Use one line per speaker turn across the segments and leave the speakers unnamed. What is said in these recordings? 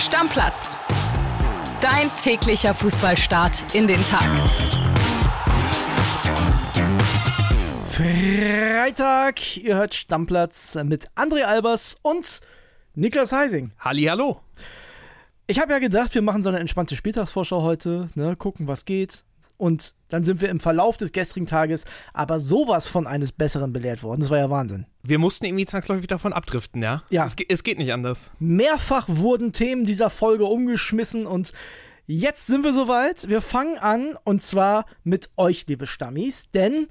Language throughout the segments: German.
Stammplatz. Dein täglicher Fußballstart in den Tag.
Freitag, ihr hört Stammplatz mit André Albers und Niklas Heising.
Hallo.
Ich habe ja gedacht, wir machen so eine entspannte Spieltagsvorschau heute, ne, gucken, was geht. Und dann sind wir im Verlauf des gestrigen Tages aber sowas von eines Besseren belehrt worden. Das war ja Wahnsinn.
Wir mussten irgendwie zwangsläufig davon abdriften, ja?
Ja.
Es, es geht nicht anders.
Mehrfach wurden Themen dieser Folge umgeschmissen und jetzt sind wir soweit. Wir fangen an und zwar mit euch, liebe Stammis, denn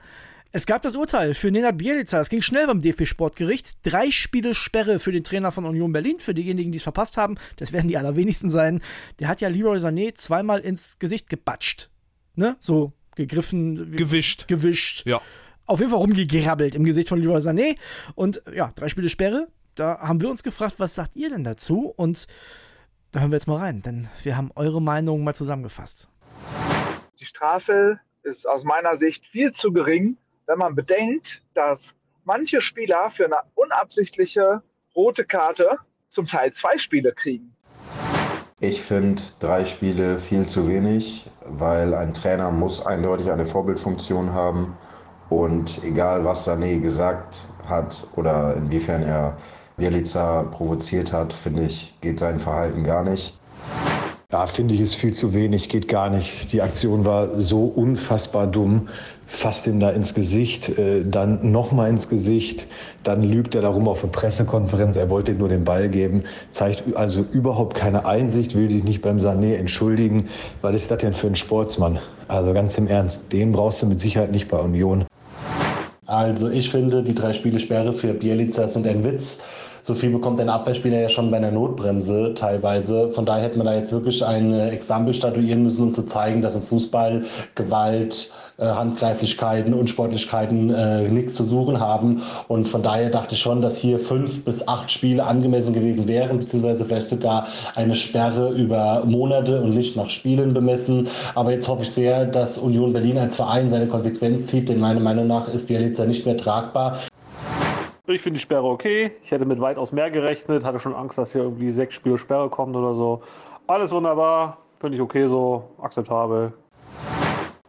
es gab das Urteil für Nenad Bielica. Es ging schnell beim DFB-Sportgericht. Drei Spiele Sperre für den Trainer von Union Berlin. Für diejenigen, die es verpasst haben, das werden die allerwenigsten sein. Der hat ja Leroy Sané zweimal ins Gesicht gebatscht ne, so gegriffen.
Gewischt.
Gewischt.
Ja.
Auf jeden Fall rumgegrabbelt im Gesicht von Leroy Sané. Und ja, drei Spiele Sperre. Da haben wir uns gefragt, was sagt ihr denn dazu? Und da hören wir jetzt mal rein, denn wir haben eure Meinung mal zusammengefasst.
Die Strafe ist aus meiner Sicht viel zu gering, wenn man bedenkt, dass manche Spieler für eine unabsichtliche rote Karte zum Teil zwei Spiele kriegen.
Ich finde drei Spiele viel zu wenig, weil ein Trainer muss eindeutig eine Vorbildfunktion haben. Und egal, was Sané gesagt hat oder inwiefern er Bielica provoziert hat, finde ich, geht sein Verhalten gar nicht.
Ja, finde ich, ist viel zu wenig, geht gar nicht. Die Aktion war so unfassbar dumm. Fasst ihm da ins Gesicht, äh, dann nochmal ins Gesicht, dann lügt er darum auf der Pressekonferenz, er wollte ihm nur den Ball geben, zeigt also überhaupt keine Einsicht, will sich nicht beim Sané entschuldigen. Was ist das denn für ein Sportsmann? Also ganz im Ernst, den brauchst du mit Sicherheit nicht bei Union.
Also ich finde, die drei Spiele Sperre für Bielica sind ein Witz. So viel bekommt ein Abwehrspieler ja schon bei einer Notbremse teilweise. Von daher hätte man da jetzt wirklich ein Exempel statuieren müssen, um zu zeigen, dass im Fußball Gewalt, äh, Handgreiflichkeiten, Unsportlichkeiten äh, nichts zu suchen haben. Und von daher dachte ich schon, dass hier fünf bis acht Spiele angemessen gewesen wären, beziehungsweise vielleicht sogar eine Sperre über Monate und nicht nach Spielen bemessen. Aber jetzt hoffe ich sehr, dass Union Berlin als Verein seine Konsequenz zieht, denn meiner Meinung nach ist Bielica nicht mehr tragbar.
Ich finde die Sperre okay. Ich hätte mit weitaus mehr gerechnet, hatte schon Angst, dass hier irgendwie sechs Spiele Sperre kommt oder so. Alles wunderbar, finde ich okay so, akzeptabel.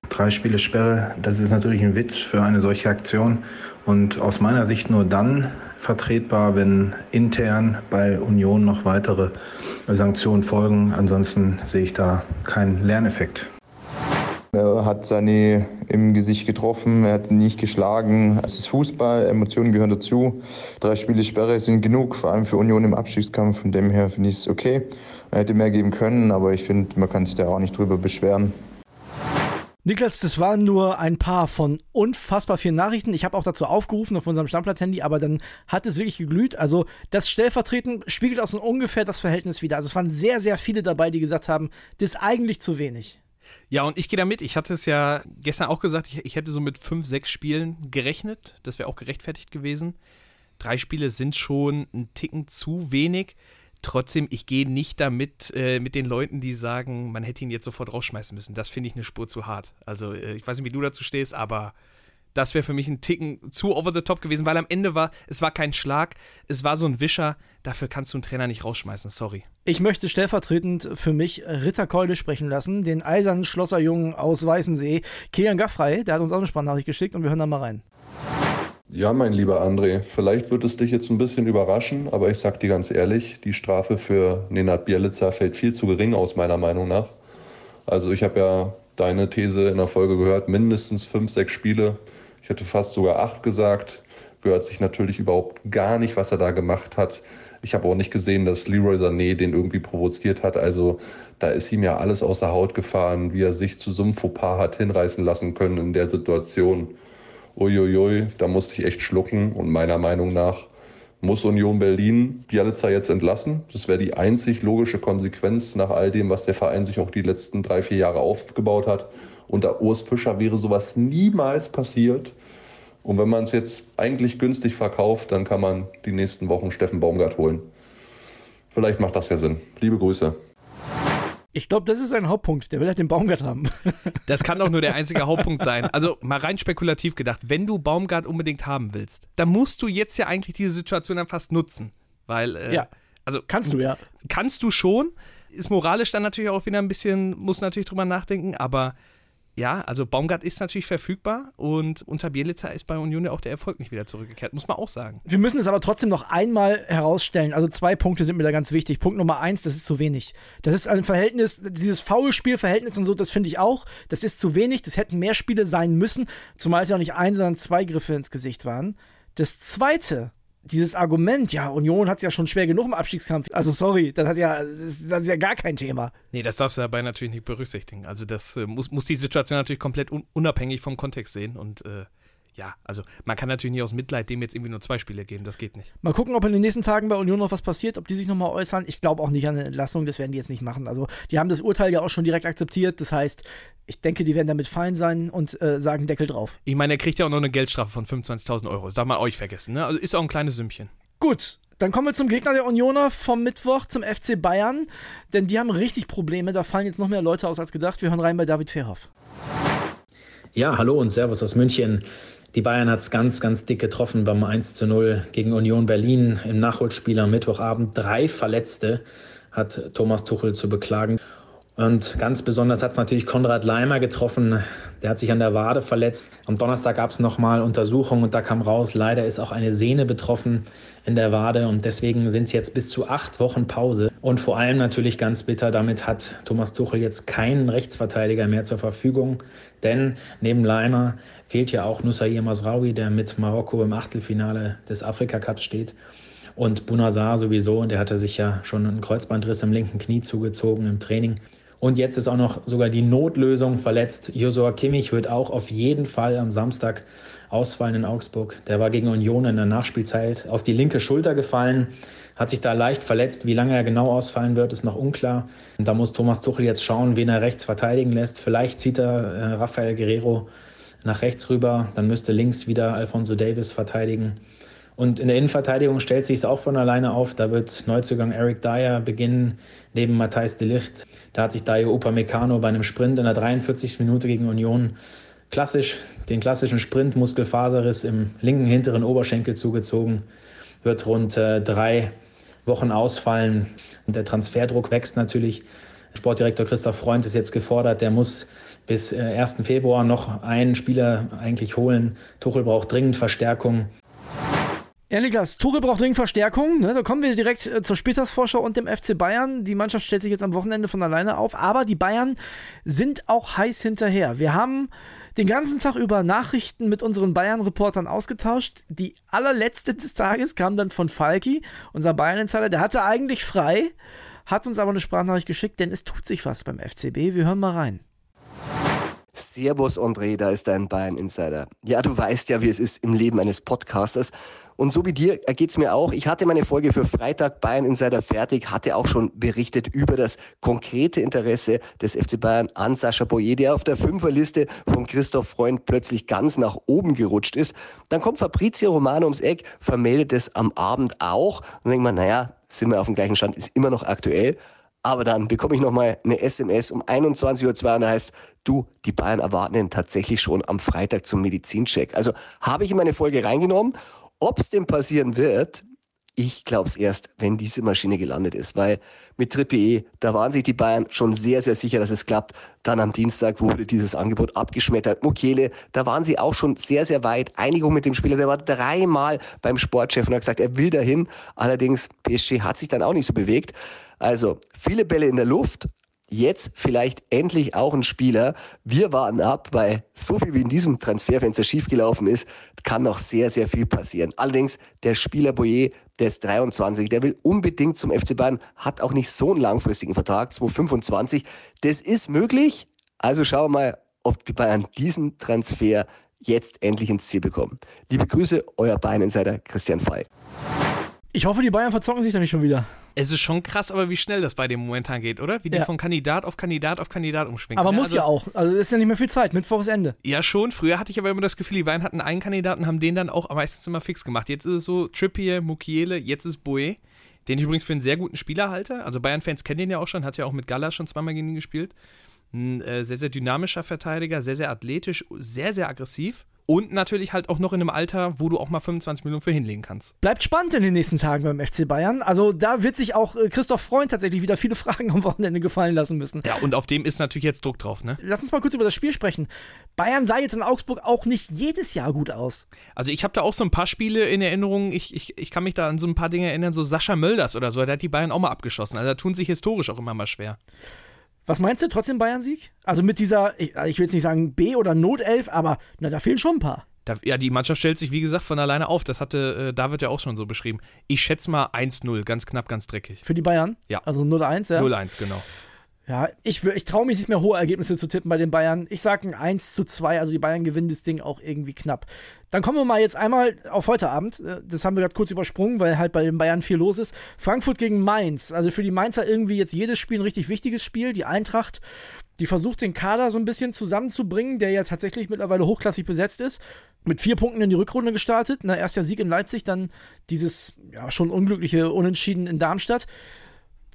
Drei Spiele Sperre, das ist natürlich ein Witz für eine solche Aktion und aus meiner Sicht nur dann vertretbar, wenn intern bei Union noch weitere Sanktionen folgen. Ansonsten sehe ich da keinen Lerneffekt.
Er hat Sané im Gesicht getroffen, er hat ihn nicht geschlagen. Es ist Fußball, Emotionen gehören dazu. Drei Spiele Sperre sind genug, vor allem für Union im Abstiegskampf. Von dem her finde ich es okay. Er hätte mehr geben können, aber ich finde, man kann sich da auch nicht drüber beschweren.
Niklas, das waren nur ein paar von unfassbar vielen Nachrichten. Ich habe auch dazu aufgerufen auf unserem Stammplatz-Handy, aber dann hat es wirklich geglüht. Also das stellvertretend spiegelt auch so ungefähr das Verhältnis wieder. Also es waren sehr, sehr viele dabei, die gesagt haben, das ist eigentlich zu wenig.
Ja, und ich gehe damit. Ich hatte es ja gestern auch gesagt, ich, ich hätte so mit fünf, sechs Spielen gerechnet. Das wäre auch gerechtfertigt gewesen. Drei Spiele sind schon ein Ticken zu wenig. Trotzdem, ich gehe nicht damit äh, mit den Leuten, die sagen, man hätte ihn jetzt sofort rausschmeißen müssen. Das finde ich eine Spur zu hart. Also, äh, ich weiß nicht, wie du dazu stehst, aber das wäre für mich ein Ticken zu over the top gewesen, weil am Ende war, es war kein Schlag, es war so ein Wischer. Dafür kannst du einen Trainer nicht rausschmeißen, sorry.
Ich möchte stellvertretend für mich Ritter Keule sprechen lassen, den eisernen Schlosserjungen aus Weißensee, Kian Gaffrey, der hat uns auch eine Sprachnachricht geschickt und wir hören da mal rein.
Ja, mein lieber André, vielleicht wird es dich jetzt ein bisschen überraschen, aber ich sag dir ganz ehrlich, die Strafe für Nenad Bielica fällt viel zu gering aus, meiner Meinung nach. Also ich habe ja deine These in der Folge gehört, mindestens fünf, sechs Spiele. Ich hätte fast sogar acht gesagt. Gehört sich natürlich überhaupt gar nicht, was er da gemacht hat. Ich habe auch nicht gesehen, dass Leroy Sané den irgendwie provoziert hat. Also da ist ihm ja alles aus der Haut gefahren, wie er sich zu so einem Fauxpas hat hinreißen lassen können in der Situation uiuiui, da musste ich echt schlucken. Und meiner Meinung nach muss Union Berlin Bialica jetzt entlassen. Das wäre die einzig logische Konsequenz nach all dem, was der Verein sich auch die letzten drei, vier Jahre aufgebaut hat. Unter Urs Fischer wäre sowas niemals passiert. Und wenn man es jetzt eigentlich günstig verkauft, dann kann man die nächsten Wochen Steffen Baumgart holen. Vielleicht macht das ja Sinn. Liebe Grüße.
Ich glaube, das ist ein Hauptpunkt. Der will halt den Baumgart haben.
Das kann doch nur der einzige Hauptpunkt sein. Also mal rein spekulativ gedacht, wenn du Baumgart unbedingt haben willst, dann musst du jetzt ja eigentlich diese Situation dann fast nutzen. Weil, äh,
ja.
Also
kannst du ja.
Kannst du schon. Ist moralisch dann natürlich auch wieder ein bisschen, muss natürlich drüber nachdenken, aber ja, also Baumgart ist natürlich verfügbar und unter Bielica ist bei Union ja auch der Erfolg nicht wieder zurückgekehrt, muss man auch sagen.
Wir müssen es aber trotzdem noch einmal herausstellen. Also zwei Punkte sind mir da ganz wichtig. Punkt Nummer eins, das ist zu wenig. Das ist ein Verhältnis, dieses Foulspielverhältnis und so, das finde ich auch. Das ist zu wenig. Das hätten mehr Spiele sein müssen, zumal es ja auch nicht ein, sondern zwei Griffe ins Gesicht waren. Das zweite, dieses Argument, ja, Union hat es ja schon schwer genug im Abstiegskampf. Also sorry, das hat ja, das, das ist ja gar kein Thema.
Nee, das darfst du dabei natürlich nicht berücksichtigen. Also das äh, muss, muss die Situation natürlich komplett un unabhängig vom Kontext sehen und äh, ja, also man kann natürlich nicht aus Mitleid dem jetzt irgendwie nur zwei Spiele geben, das geht nicht.
Mal gucken, ob in den nächsten Tagen bei Union noch was passiert, ob die sich nochmal äußern. Ich glaube auch nicht an eine Entlassung, das werden die jetzt nicht machen. Also die haben das Urteil ja auch schon direkt akzeptiert, das heißt, ich denke, die werden damit fein sein und äh, sagen Deckel drauf.
Ich meine, er kriegt ja auch noch eine Geldstrafe von 25.000 Euro, das darf man euch vergessen, ne? Also ist auch ein kleines Sümmchen.
Gut, dann kommen wir zum Gegner der Unioner vom Mittwoch, zum FC Bayern. Denn die haben richtig Probleme. Da fallen jetzt noch mehr Leute aus als gedacht. Wir hören rein bei David Verhoff.
Ja, hallo und Servus aus München. Die Bayern hat es ganz, ganz dick getroffen beim 1 zu 0 gegen Union Berlin im Nachholspiel am Mittwochabend. Drei Verletzte hat Thomas Tuchel zu beklagen. Und ganz besonders hat es natürlich Konrad Leimer getroffen. Der hat sich an der Wade verletzt. Am Donnerstag gab es nochmal Untersuchungen und da kam raus, leider ist auch eine Sehne betroffen in der Wade. Und deswegen sind es jetzt bis zu acht Wochen Pause. Und vor allem natürlich ganz bitter, damit hat Thomas Tuchel jetzt keinen Rechtsverteidiger mehr zur Verfügung. Denn neben Leimer fehlt ja auch Nussair Masraoui, der mit Marokko im Achtelfinale des Afrika Cups steht. Und Bunazar sowieso, und der hatte sich ja schon einen Kreuzbandriss im linken Knie zugezogen im Training. Und jetzt ist auch noch sogar die Notlösung verletzt. Josua Kimmich wird auch auf jeden Fall am Samstag ausfallen in Augsburg. Der war gegen Union in der Nachspielzeit auf die linke Schulter gefallen, hat sich da leicht verletzt. Wie lange er genau ausfallen wird, ist noch unklar. Und da muss Thomas Tuchel jetzt schauen, wen er rechts verteidigen lässt. Vielleicht zieht er äh, Rafael Guerrero nach rechts rüber, dann müsste links wieder Alfonso Davis verteidigen. Und in der Innenverteidigung stellt sich es auch von alleine auf. Da wird Neuzugang Eric Dyer beginnen, neben Matthijs de Licht. Da hat sich Dayo Upamecano bei einem Sprint in der 43. Minute gegen Union klassisch den klassischen Sprint Muskelfaserriss im linken hinteren Oberschenkel zugezogen. Wird rund äh, drei Wochen ausfallen. Und der Transferdruck wächst natürlich. Sportdirektor Christoph Freund ist jetzt gefordert, der muss bis äh, 1. Februar noch einen Spieler eigentlich holen. Tuchel braucht dringend Verstärkung.
Ja, Niklas, Tuchel braucht dringend Verstärkung. Ne? Da kommen wir direkt äh, zur Spieltagsvorschau und dem FC Bayern. Die Mannschaft stellt sich jetzt am Wochenende von alleine auf, aber die Bayern sind auch heiß hinterher. Wir haben den ganzen Tag über Nachrichten mit unseren Bayern-Reportern ausgetauscht. Die allerletzte des Tages kam dann von Falki, unser Bayern-Insider. Der hatte eigentlich frei, hat uns aber eine Sprachnachricht geschickt, denn es tut sich was beim FCB. Wir hören mal rein.
Servus André, da ist dein Bayern Insider. Ja, du weißt ja, wie es ist im Leben eines Podcasters. Und so wie dir geht es mir auch. Ich hatte meine Folge für Freitag Bayern Insider fertig, hatte auch schon berichtet über das konkrete Interesse des FC Bayern an Sascha Boyer, der auf der Fünferliste von Christoph Freund plötzlich ganz nach oben gerutscht ist. Dann kommt Fabrizio Romano ums Eck, vermeldet es am Abend auch. Und dann denkt man, naja, sind wir auf dem gleichen Stand, ist immer noch aktuell. Aber dann bekomme ich nochmal eine SMS um 21.02 Uhr und da heißt, du, die Bayern erwarten ihn tatsächlich schon am Freitag zum Medizincheck. Also habe ich in meine Folge reingenommen. Ob es denn passieren wird, ich glaube es erst, wenn diese Maschine gelandet ist, weil mit Triple E, da waren sich die Bayern schon sehr, sehr sicher, dass es klappt. Dann am Dienstag wurde dieses Angebot abgeschmettert. Mukele, da waren sie auch schon sehr, sehr weit. Einigung mit dem Spieler, der war dreimal beim Sportchef und hat gesagt, er will dahin. Allerdings, PSG hat sich dann auch nicht so bewegt. Also viele Bälle in der Luft. Jetzt vielleicht endlich auch ein Spieler. Wir warten ab, weil so viel wie in diesem Transferfenster schiefgelaufen ist, kann noch sehr, sehr viel passieren. Allerdings der Spieler Boyer, der ist 23, der will unbedingt zum FC Bayern, hat auch nicht so einen langfristigen Vertrag, 225. Das ist möglich. Also schauen wir mal, ob die Bayern diesen Transfer jetzt endlich ins Ziel bekommen. Liebe Grüße, euer Bayern-Insider Christian Fei.
Ich hoffe, die Bayern verzocken sich da nicht schon wieder.
Es ist schon krass, aber wie schnell das bei dem momentan geht, oder? Wie die
Ja.
von Kandidat auf Kandidat auf Kandidat umschwingen.
Aber
ne?
muss
also,
ja auch. Also ist ja nicht mehr viel Zeit. Mittwoch ist Ende.
Ja, schon. Früher hatte ich aber immer das Gefühl, die Bayern hatten einen Kandidaten, haben den dann auch meistens immer fix gemacht. Jetzt ist es so Trippier, Mukiele, jetzt ist Boe, den ich übrigens für einen sehr guten Spieler halte. Also Bayern-Fans kennen den ja auch schon, hat ja auch mit Gala schon zweimal gegen ihn gespielt. Ein äh, sehr, sehr dynamischer Verteidiger, sehr, sehr athletisch, sehr, sehr aggressiv. Und natürlich halt auch noch in einem Alter, wo du auch mal 25 Minuten für hinlegen kannst.
Bleibt spannend in den nächsten Tagen beim FC Bayern. Also da wird sich auch äh, Christoph Freund tatsächlich wieder viele Fragen am Wochenende gefallen lassen müssen.
Ja, und auf dem ist natürlich jetzt Druck drauf, ne?
Lass uns mal kurz über das Spiel sprechen. Bayern sah jetzt in Augsburg auch nicht jedes Jahr gut aus.
Also ich habe da auch so ein paar Spiele in Erinnerung. Ich, ich, ich kann mich da an so ein paar Dinge erinnern, so Sascha Mölders oder so, der hat die Bayern auch mal abgeschossen. Also da tun sich historisch auch immer mal schwer.
Was meinst du, trotzdem Bayern-Sieg? Also mit dieser, ich, ich will jetzt nicht sagen B- oder Notelf, aber na, da fehlen schon ein paar.
Da, ja, die Mannschaft stellt sich, wie gesagt, von alleine auf. Das hatte äh, David ja auch schon so beschrieben. Ich schätze mal 1-0, ganz knapp, ganz dreckig.
Für die Bayern?
Ja.
Also 0-1, ja?
0-1, genau.
Ja, ich, ich traue mich nicht mehr hohe Ergebnisse zu tippen bei den Bayern. Ich sage ein 1 zu 2, also die Bayern gewinnen das Ding auch irgendwie knapp. Dann kommen wir mal jetzt einmal auf heute Abend. Äh, das haben wir gerade kurz übersprungen, weil halt bei den Bayern viel los ist. Frankfurt gegen Mainz. Also für die Mainzer irgendwie jetzt jedes Spiel ein richtig wichtiges Spiel. Die Eintracht, die versucht den Kader so ein bisschen zusammenzubringen, der ja tatsächlich mittlerweile hochklassig besetzt ist. Mit vier Punkten in die Rückrunde gestartet. Na, erst der Sieg in Leipzig, dann dieses ja, schon unglückliche Unentschieden in Darmstadt.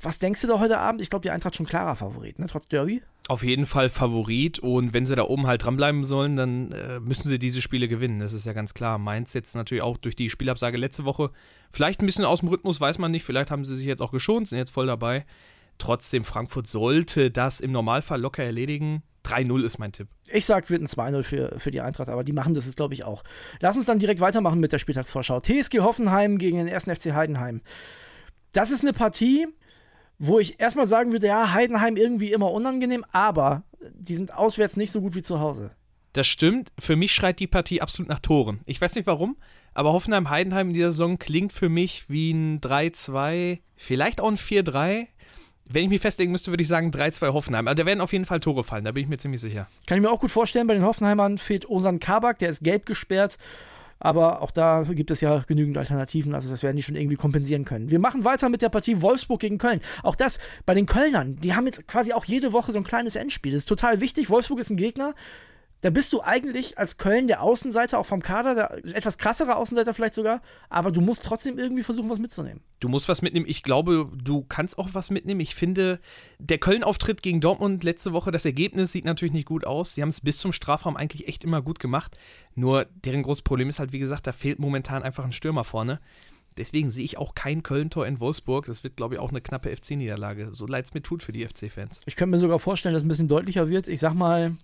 Was denkst du da heute Abend? Ich glaube, die Eintracht schon klarer Favorit, ne? Trotz Derby.
Auf jeden Fall Favorit und wenn sie da oben halt dranbleiben sollen, dann äh, müssen sie diese Spiele gewinnen. Das ist ja ganz klar. Mainz jetzt natürlich auch durch die Spielabsage letzte Woche vielleicht ein bisschen aus dem Rhythmus, weiß man nicht. Vielleicht haben sie sich jetzt auch geschont, sind jetzt voll dabei. Trotzdem, Frankfurt sollte das im Normalfall locker erledigen. 3-0 ist mein Tipp.
Ich sag, wird ein 2-0 für, für die Eintracht, aber die machen das jetzt, glaube ich, auch. Lass uns dann direkt weitermachen mit der Spieltagsvorschau. TSG Hoffenheim gegen den 1. FC Heidenheim. Das ist eine Partie, wo ich erstmal sagen würde, ja, Heidenheim irgendwie immer unangenehm, aber die sind auswärts nicht so gut wie zu Hause.
Das stimmt. Für mich schreit die Partie absolut nach Toren. Ich weiß nicht warum, aber Hoffenheim-Heidenheim in dieser Saison klingt für mich wie ein 3-2, vielleicht auch ein 4-3. Wenn ich mich festlegen müsste, würde ich sagen 3-2 Hoffenheim. Also da werden auf jeden Fall Tore fallen, da bin ich mir ziemlich sicher.
Kann ich mir auch gut vorstellen, bei den Hoffenheimern fehlt Osan Kabak, der ist gelb gesperrt. Aber auch da gibt es ja genügend Alternativen, also das werden die schon irgendwie kompensieren können. Wir machen weiter mit der Partie Wolfsburg gegen Köln. Auch das bei den Kölnern, die haben jetzt quasi auch jede Woche so ein kleines Endspiel. Das ist total wichtig. Wolfsburg ist ein Gegner, da bist du eigentlich als Köln der Außenseiter, auch vom Kader, der etwas krassere Außenseiter vielleicht sogar, aber du musst trotzdem irgendwie versuchen, was mitzunehmen.
Du musst was mitnehmen. Ich glaube, du kannst auch was mitnehmen. Ich finde, der Köln-Auftritt gegen Dortmund letzte Woche, das Ergebnis sieht natürlich nicht gut aus. Sie haben es bis zum Strafraum eigentlich echt immer gut gemacht. Nur deren großes Problem ist halt, wie gesagt, da fehlt momentan einfach ein Stürmer vorne. Deswegen sehe ich auch kein Köln-Tor in Wolfsburg. Das wird, glaube ich, auch eine knappe FC-Niederlage. So leid es mir tut für die FC-Fans.
Ich könnte mir sogar vorstellen, dass es ein bisschen deutlicher wird. Ich sag mal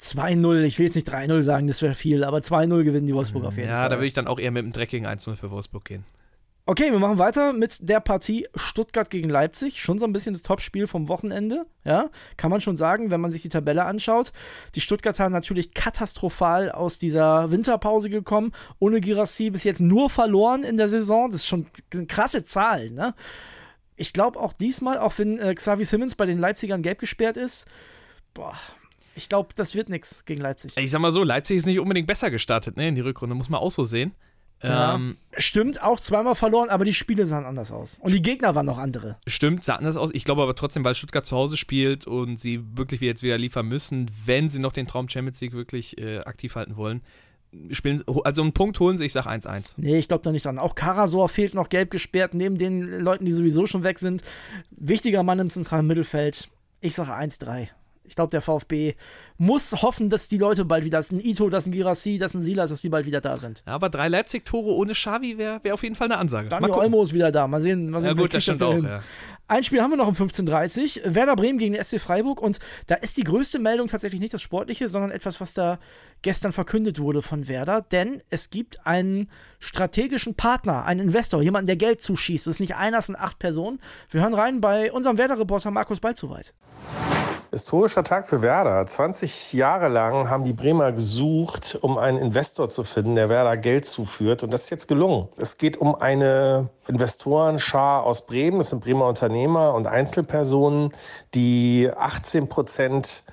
2-0, ich will jetzt nicht 3-0 sagen, das wäre viel, aber 2-0 gewinnen die Wolfsburg auf jeden
ja,
Fall.
Ja, da würde ich dann auch eher mit einem dreckigen 1-0 für Wolfsburg gehen.
Okay, wir machen weiter mit der Partie Stuttgart gegen Leipzig. Schon so ein bisschen das Topspiel vom Wochenende. Ja, kann man schon sagen, wenn man sich die Tabelle anschaut. Die Stuttgarter natürlich katastrophal aus dieser Winterpause gekommen. Ohne Girassi bis jetzt nur verloren in der Saison. Das ist schon krasse Zahl, ne? Ich glaube auch diesmal, auch wenn äh, Xavi Simmons bei den Leipzigern gelb gesperrt ist, boah, ich glaube, das wird nichts gegen Leipzig.
Ich sag mal so, Leipzig ist nicht unbedingt besser gestartet, ne, in die Rückrunde, muss man auch so sehen.
Ja, ähm, stimmt, auch zweimal verloren, aber die Spiele sahen anders aus. Und die Gegner waren noch andere.
Stimmt, sah anders aus. Ich glaube aber trotzdem, weil Stuttgart zu Hause spielt und sie wirklich jetzt wieder liefern müssen, wenn sie noch den Traum Champions League wirklich äh, aktiv halten wollen. Spielen, also einen Punkt holen sie, ich sag 1-1.
Nee, ich glaube da nicht dran. Auch Karasor fehlt noch gelb gesperrt, neben den Leuten, die sowieso schon weg sind. Wichtiger Mann im zentralen Mittelfeld. Ich sage 1-3. Ich glaube, der VfB muss hoffen, dass die Leute bald wieder, das ist ein Ito, das ist ein Girassi, das ist ein Silas, dass die bald wieder da sind.
Ja, aber drei Leipzig-Tore ohne Xavi wäre wär auf jeden Fall eine Ansage.
Daniel Olmo ist wieder da. Mal sehen, mal sehen
ja, gut, das stimmt das auch, ja.
Ein Spiel haben wir noch um 15.30 Uhr. Werder Bremen gegen den SC Freiburg. Und da ist die größte Meldung tatsächlich nicht das Sportliche, sondern etwas, was da gestern verkündet wurde von Werder. Denn es gibt einen strategischen Partner, einen Investor, jemanden, der Geld zuschießt. Das ist nicht einer, es sind acht Personen. Wir hören rein bei unserem Werder-Reporter Markus Balzoweit.
Historischer Tag für Werder. 20 Jahre lang haben die Bremer gesucht, um einen Investor zu finden, der Werder Geld zuführt. Und das ist jetzt gelungen. Es geht um eine Investorenschar aus Bremen. Das sind Bremer Unternehmer und Einzelpersonen, die 18 Prozent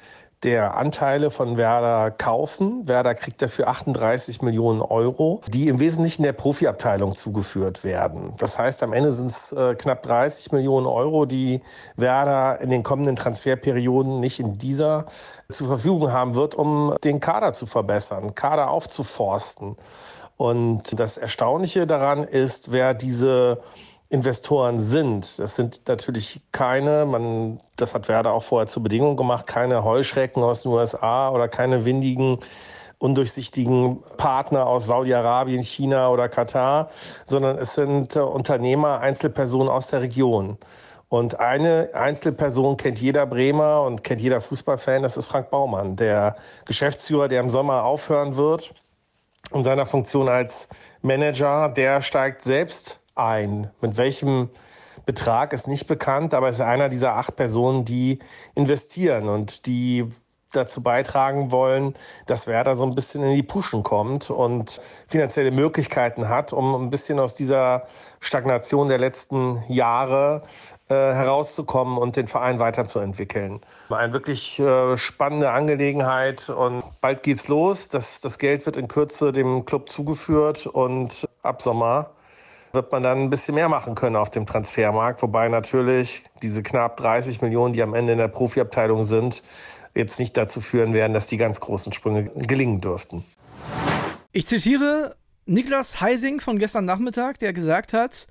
der Anteile von Werder kaufen. Werder kriegt dafür 38 Millionen Euro, die im Wesentlichen der Profiabteilung zugeführt werden. Das heißt, am Ende sind es äh, knapp 30 Millionen Euro, die Werder in den kommenden Transferperioden nicht in dieser zur Verfügung haben wird, um den Kader zu verbessern, Kader aufzuforsten. Und das Erstaunliche daran ist, wer diese Investoren sind. Das sind natürlich keine, man, das hat Werder auch vorher zur Bedingung gemacht, keine Heuschrecken aus den USA oder keine windigen undurchsichtigen Partner aus Saudi-Arabien, China oder Katar, sondern es sind äh, Unternehmer, Einzelpersonen aus der Region. Und eine Einzelperson kennt jeder Bremer und kennt jeder Fußballfan, das ist Frank Baumann, der Geschäftsführer, der im Sommer aufhören wird in seiner Funktion als Manager, der steigt selbst ein. Mit welchem Betrag ist nicht bekannt, aber ist einer dieser acht Personen, die investieren und die dazu beitragen wollen, dass Werder so ein bisschen in die Puschen kommt und finanzielle Möglichkeiten hat, um ein bisschen aus dieser Stagnation der letzten Jahre äh, herauszukommen und den Verein weiterzuentwickeln. Eine wirklich äh, spannende Angelegenheit und bald geht's los. Das, das Geld wird in Kürze dem Club zugeführt und ab Sommer wird man dann ein bisschen mehr machen können auf dem Transfermarkt, wobei natürlich diese knapp 30 Millionen, die am Ende in der Profiabteilung sind, jetzt nicht dazu führen werden, dass die ganz großen Sprünge gelingen dürften.
Ich zitiere Niklas Heising von gestern Nachmittag, der gesagt hat,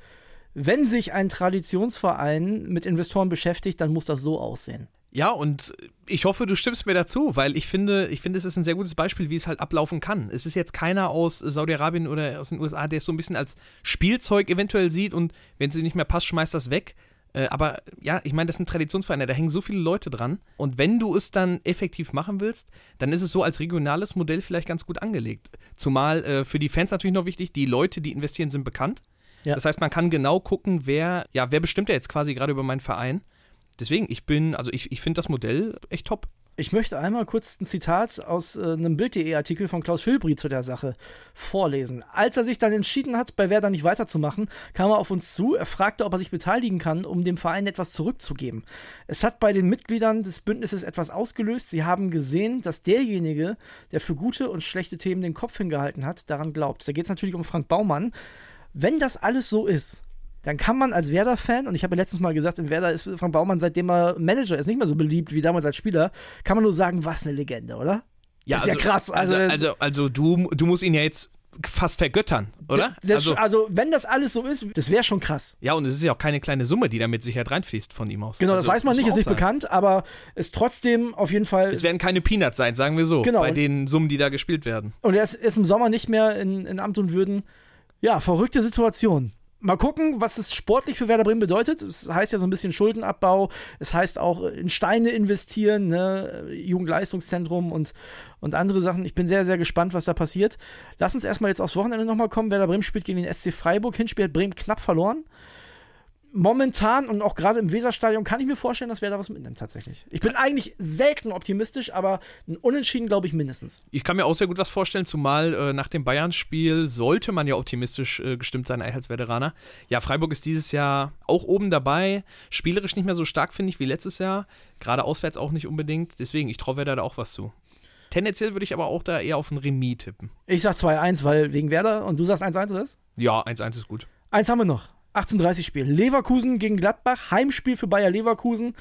wenn sich ein Traditionsverein mit Investoren beschäftigt, dann muss das so aussehen.
Ja, und ich hoffe, du stimmst mir dazu, weil ich finde, ich finde, es ist ein sehr gutes Beispiel, wie es halt ablaufen kann. Es ist jetzt keiner aus Saudi-Arabien oder aus den USA, der es so ein bisschen als Spielzeug eventuell sieht und wenn es nicht mehr passt, schmeißt das weg, äh, aber ja, ich meine, das sind Traditionsvereine, da hängen so viele Leute dran. Und wenn du es dann effektiv machen willst, dann ist es so als regionales Modell vielleicht ganz gut angelegt. Zumal äh, für die Fans natürlich noch wichtig, die Leute, die investieren, sind bekannt. Ja. Das heißt, man kann genau gucken, wer, ja, wer bestimmt ja jetzt quasi gerade über meinen Verein. Deswegen, ich bin, also ich, ich finde das Modell echt top.
Ich möchte einmal kurz ein Zitat aus äh, einem Bild.de-Artikel von Klaus Filbri zu der Sache vorlesen. Als er sich dann entschieden hat, bei Werder nicht weiterzumachen, kam er auf uns zu. Er fragte, ob er sich beteiligen kann, um dem Verein etwas zurückzugeben. Es hat bei den Mitgliedern des Bündnisses etwas ausgelöst. Sie haben gesehen, dass derjenige, der für gute und schlechte Themen den Kopf hingehalten hat, daran glaubt. Da geht es natürlich um Frank Baumann. Wenn das alles so ist, dann kann man als Werder-Fan, und ich habe ja letztens mal gesagt, in Werder ist Frank Baumann, seitdem er Manager ist, nicht mehr so beliebt wie damals als Spieler, kann man nur sagen, was eine Legende, oder?
Ja, das ist also, ja krass. Also, also, also, also, du, du musst ihn ja jetzt fast vergöttern, oder?
Das, also, also, wenn das alles so ist, das wäre schon krass.
Ja, und es ist ja auch keine kleine Summe, die da mit Sicherheit reinfließt von ihm aus.
Genau,
das
also, weiß man nicht, ist nicht bekannt, aber ist trotzdem auf jeden Fall.
Es werden keine Peanuts sein, sagen wir so, genau. bei den Summen, die da gespielt werden.
Und er ist, ist im Sommer nicht mehr in, in Amt und Würden. Ja, verrückte Situation mal gucken, was es sportlich für Werder Bremen bedeutet. Es heißt ja so ein bisschen Schuldenabbau. Es heißt auch in Steine investieren, ne? Jugendleistungszentrum und, und andere Sachen. Ich bin sehr, sehr gespannt, was da passiert. Lass uns erstmal jetzt aufs Wochenende nochmal kommen. Werder Bremen spielt gegen den SC Freiburg. Hinspiel hat Bremen knapp verloren momentan und auch gerade im Weserstadion kann ich mir vorstellen, dass wer da was mitnimmt tatsächlich. Ich bin eigentlich selten optimistisch, aber ein Unentschieden glaube ich mindestens.
Ich kann mir auch sehr gut was vorstellen, zumal äh, nach dem Bayern-Spiel sollte man ja optimistisch äh, gestimmt sein als Veteraner. Ja, Freiburg ist dieses Jahr auch oben dabei, spielerisch nicht mehr so stark finde ich wie letztes Jahr, gerade auswärts auch nicht unbedingt. Deswegen, ich traue Werder da auch was zu. Tendenziell würde ich aber auch da eher auf ein Remis tippen.
Ich sag 2-1, weil wegen Werder und du sagst 1-1 oder was?
Ja, 1-1 ist gut.
Eins haben wir noch. 18:30 Spiel. Leverkusen gegen Gladbach, Heimspiel für Bayer Leverkusen.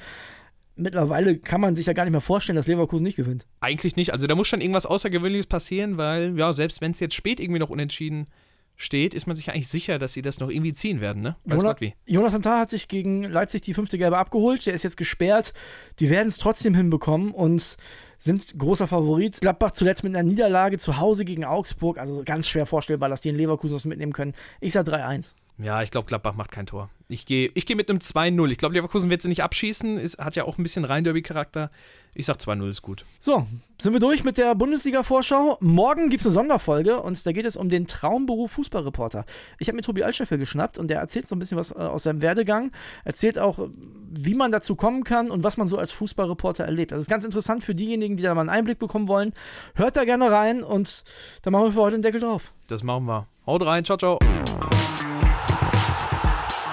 Mittlerweile kann man sich ja gar nicht mehr vorstellen, dass Leverkusen nicht gewinnt.
Eigentlich nicht. Also da muss schon irgendwas Außergewöhnliches passieren, weil, ja, selbst wenn es jetzt spät irgendwie noch unentschieden steht, ist man sich eigentlich sicher, dass sie das noch irgendwie ziehen werden, ne?
Weiß Gott wie. Jonathan Tah hat sich gegen Leipzig die fünfte Gelbe abgeholt. Der ist jetzt gesperrt. Die werden es trotzdem hinbekommen und sind großer Favorit. Gladbach zuletzt mit einer Niederlage zu Hause gegen Augsburg. Also ganz schwer vorstellbar, dass die in Leverkusen was mitnehmen können. Ich sage 3-1.
Ja, ich glaube, Gladbach macht kein Tor. Ich gehe ich geh mit einem 2-0. Ich glaube, Leverkusen wird sie nicht abschießen. Es hat ja auch ein bisschen Rhein-Derby-Charakter. Ich sage 2-0 ist gut.
So, sind wir durch mit der Bundesliga-Vorschau. Morgen gibt es eine Sonderfolge und da geht es um den Traumberuf Fußballreporter. Ich habe mir Tobi Altscheffel geschnappt und der erzählt so ein bisschen was äh, aus seinem Werdegang. Erzählt auch, wie man dazu kommen kann und was man so als Fußballreporter erlebt. Das ist ganz interessant für diejenigen, die da mal einen Einblick bekommen wollen. Hört da gerne rein und dann machen wir für heute den Deckel drauf.
Das machen wir. Haut rein. Ciao, ciao.